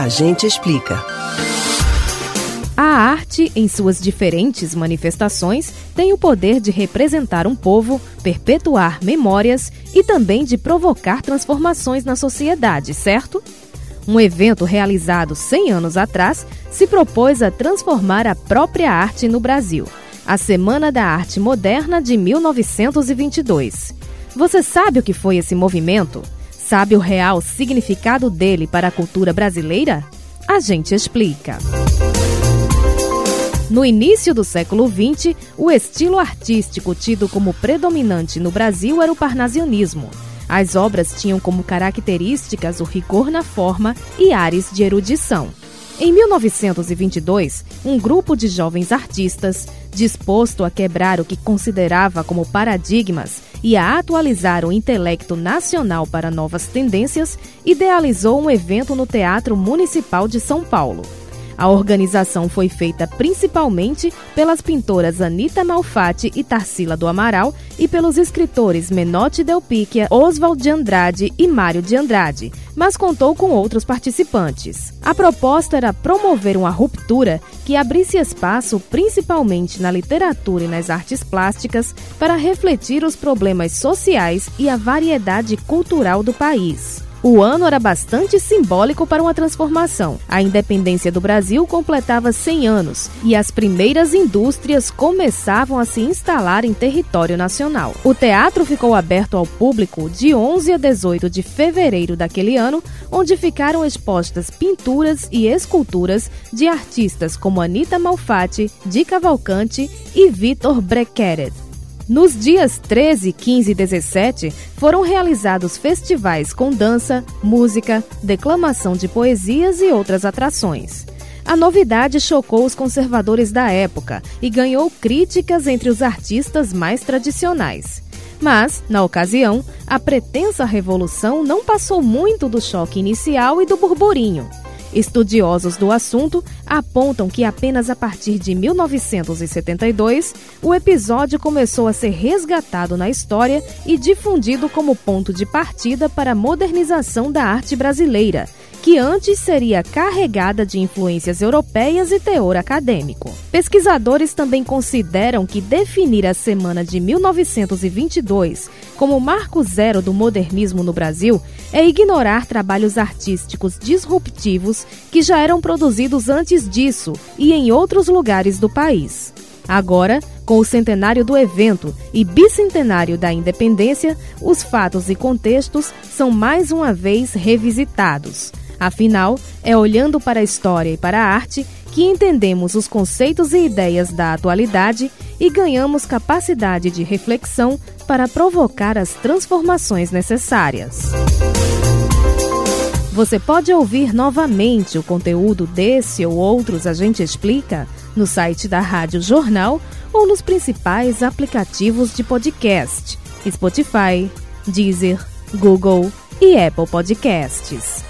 A gente explica. A arte, em suas diferentes manifestações, tem o poder de representar um povo, perpetuar memórias e também de provocar transformações na sociedade, certo? Um evento realizado 100 anos atrás se propôs a transformar a própria arte no Brasil. A Semana da Arte Moderna de 1922. Você sabe o que foi esse movimento? Sabe o real significado dele para a cultura brasileira? A gente explica. No início do século XX, o estilo artístico tido como predominante no Brasil era o parnasianismo. As obras tinham como características o rigor na forma e ares de erudição. Em 1922, um grupo de jovens artistas, disposto a quebrar o que considerava como paradigmas e a atualizar o intelecto nacional para novas tendências, idealizou um evento no Teatro Municipal de São Paulo. A organização foi feita principalmente pelas pintoras Anita Malfatti e Tarsila do Amaral e pelos escritores Menotti Del Picchia, Oswald de Andrade e Mário de Andrade, mas contou com outros participantes. A proposta era promover uma ruptura que abrisse espaço principalmente na literatura e nas artes plásticas para refletir os problemas sociais e a variedade cultural do país. O ano era bastante simbólico para uma transformação. A independência do Brasil completava 100 anos e as primeiras indústrias começavam a se instalar em território nacional. O teatro ficou aberto ao público de 11 a 18 de fevereiro daquele ano, onde ficaram expostas pinturas e esculturas de artistas como Anita Malfatti, Di Cavalcante e Vitor Brequeret. Nos dias 13, 15 e 17, foram realizados festivais com dança, música, declamação de poesias e outras atrações. A novidade chocou os conservadores da época e ganhou críticas entre os artistas mais tradicionais. Mas, na ocasião, a pretensa revolução não passou muito do choque inicial e do burburinho. Estudiosos do assunto apontam que apenas a partir de 1972 o episódio começou a ser resgatado na história e difundido como ponto de partida para a modernização da arte brasileira que antes seria carregada de influências europeias e teor acadêmico. Pesquisadores também consideram que definir a semana de 1922 como marco zero do modernismo no Brasil é ignorar trabalhos artísticos disruptivos que já eram produzidos antes disso e em outros lugares do país. Agora, com o centenário do evento e bicentenário da independência, os fatos e contextos são mais uma vez revisitados. Afinal, é olhando para a história e para a arte que entendemos os conceitos e ideias da atualidade e ganhamos capacidade de reflexão para provocar as transformações necessárias. Você pode ouvir novamente o conteúdo desse ou outros A Gente Explica no site da Rádio Jornal ou nos principais aplicativos de podcast: Spotify, Deezer, Google e Apple Podcasts.